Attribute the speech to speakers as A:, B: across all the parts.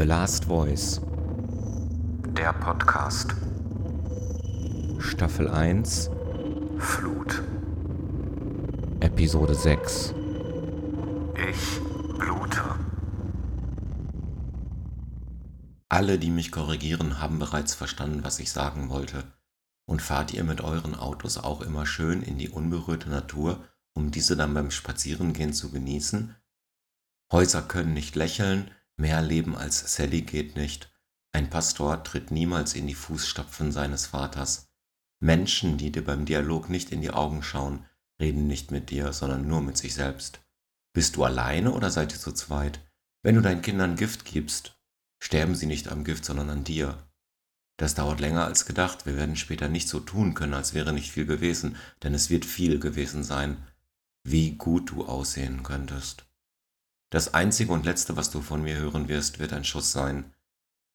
A: The Last Voice.
B: Der Podcast.
A: Staffel 1.
B: Flut.
A: Episode 6.
B: Ich blute.
C: Alle, die mich korrigieren, haben bereits verstanden, was ich sagen wollte. Und fahrt ihr mit euren Autos auch immer schön in die unberührte Natur, um diese dann beim Spazierengehen zu genießen? Häuser können nicht lächeln, mehr leben als Sally geht nicht. Ein Pastor tritt niemals in die Fußstapfen seines Vaters. Menschen, die dir beim Dialog nicht in die Augen schauen, reden nicht mit dir, sondern nur mit sich selbst. Bist du alleine oder seid ihr zu zweit? Wenn du deinen Kindern Gift gibst, sterben sie nicht am Gift, sondern an dir. Das dauert länger als gedacht. Wir werden später nicht so tun können, als wäre nicht viel gewesen, denn es wird viel gewesen sein. Wie gut du aussehen könntest. Das einzige und letzte, was du von mir hören wirst, wird ein Schuss sein.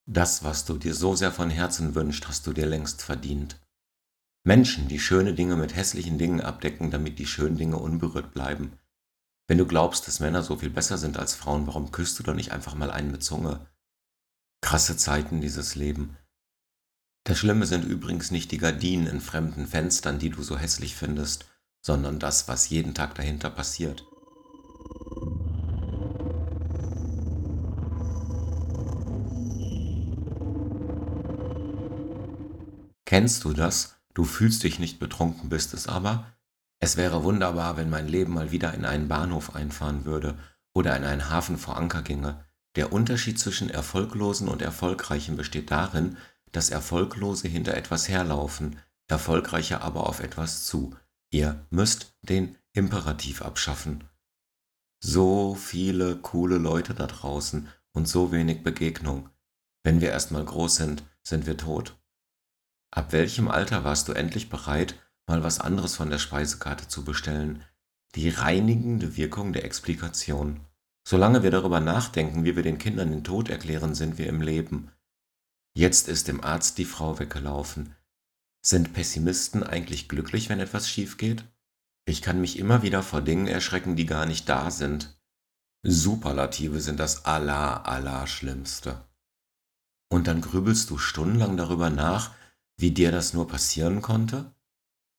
C: Das, was du dir so sehr von Herzen wünscht, hast du dir längst verdient. Menschen, die schöne Dinge mit hässlichen Dingen abdecken, damit die schönen Dinge unberührt bleiben. Wenn du glaubst, dass Männer so viel besser sind als Frauen, warum küsst du doch nicht einfach mal einen mit Zunge? Krasse Zeiten dieses Leben. Das Schlimme sind übrigens nicht die Gardinen in fremden Fenstern, die du so hässlich findest, sondern das, was jeden Tag dahinter passiert. Kennst du das? Du fühlst dich nicht betrunken, bist es aber? Es wäre wunderbar, wenn mein Leben mal wieder in einen Bahnhof einfahren würde oder in einen Hafen vor Anker ginge. Der Unterschied zwischen Erfolglosen und Erfolgreichen besteht darin, dass Erfolglose hinter etwas herlaufen, Erfolgreiche aber auf etwas zu. Ihr müsst den Imperativ abschaffen. So viele coole Leute da draußen und so wenig Begegnung. Wenn wir erstmal groß sind, sind wir tot. Ab welchem Alter warst du endlich bereit, mal was anderes von der Speisekarte zu bestellen? Die reinigende Wirkung der Explikation. Solange wir darüber nachdenken, wie wir den Kindern den Tod erklären, sind wir im Leben. Jetzt ist dem Arzt die Frau weggelaufen. Sind Pessimisten eigentlich glücklich, wenn etwas schief geht? Ich kann mich immer wieder vor Dingen erschrecken, die gar nicht da sind. Superlative sind das aller, aller Schlimmste. Und dann grübelst du stundenlang darüber nach, wie dir das nur passieren konnte?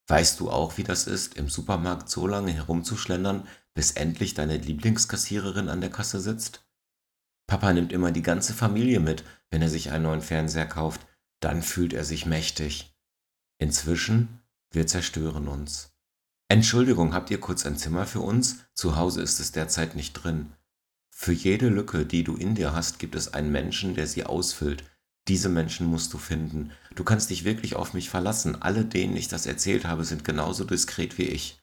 C: Weißt du auch, wie das ist, im Supermarkt so lange herumzuschlendern, bis endlich deine Lieblingskassiererin an der Kasse sitzt? Papa nimmt immer die ganze Familie mit, wenn er sich einen neuen Fernseher kauft, dann fühlt er sich mächtig. Inzwischen, wir zerstören uns. Entschuldigung, habt ihr kurz ein Zimmer für uns? Zu Hause ist es derzeit nicht drin. Für jede Lücke, die du in dir hast, gibt es einen Menschen, der sie ausfüllt. Diese Menschen musst du finden. Du kannst dich wirklich auf mich verlassen. Alle, denen ich das erzählt habe, sind genauso diskret wie ich.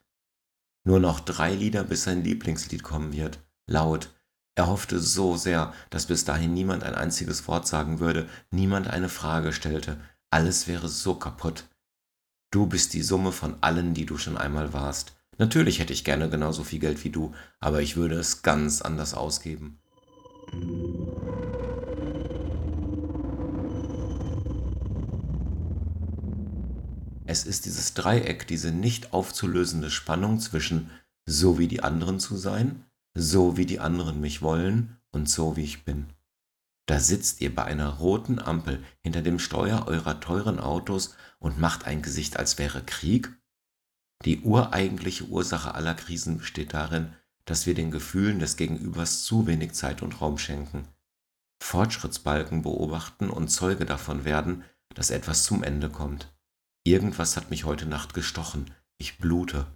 C: Nur noch drei Lieder, bis sein Lieblingslied kommen wird. Laut, er hoffte so sehr, dass bis dahin niemand ein einziges Wort sagen würde, niemand eine Frage stellte. Alles wäre so kaputt. Du bist die Summe von allen, die du schon einmal warst. Natürlich hätte ich gerne genauso viel Geld wie du, aber ich würde es ganz anders ausgeben. Es ist dieses Dreieck, diese nicht aufzulösende Spannung zwischen so wie die anderen zu sein, so wie die anderen mich wollen und so wie ich bin. Da sitzt ihr bei einer roten Ampel hinter dem Steuer eurer teuren Autos und macht ein Gesicht, als wäre Krieg? Die ureigentliche Ursache aller Krisen besteht darin, dass wir den Gefühlen des Gegenübers zu wenig Zeit und Raum schenken, Fortschrittsbalken beobachten und Zeuge davon werden, dass etwas zum Ende kommt. Irgendwas hat mich heute Nacht gestochen, ich blute.